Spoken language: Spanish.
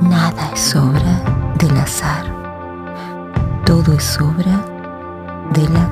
Nada es obra del azar. Todo es obra del la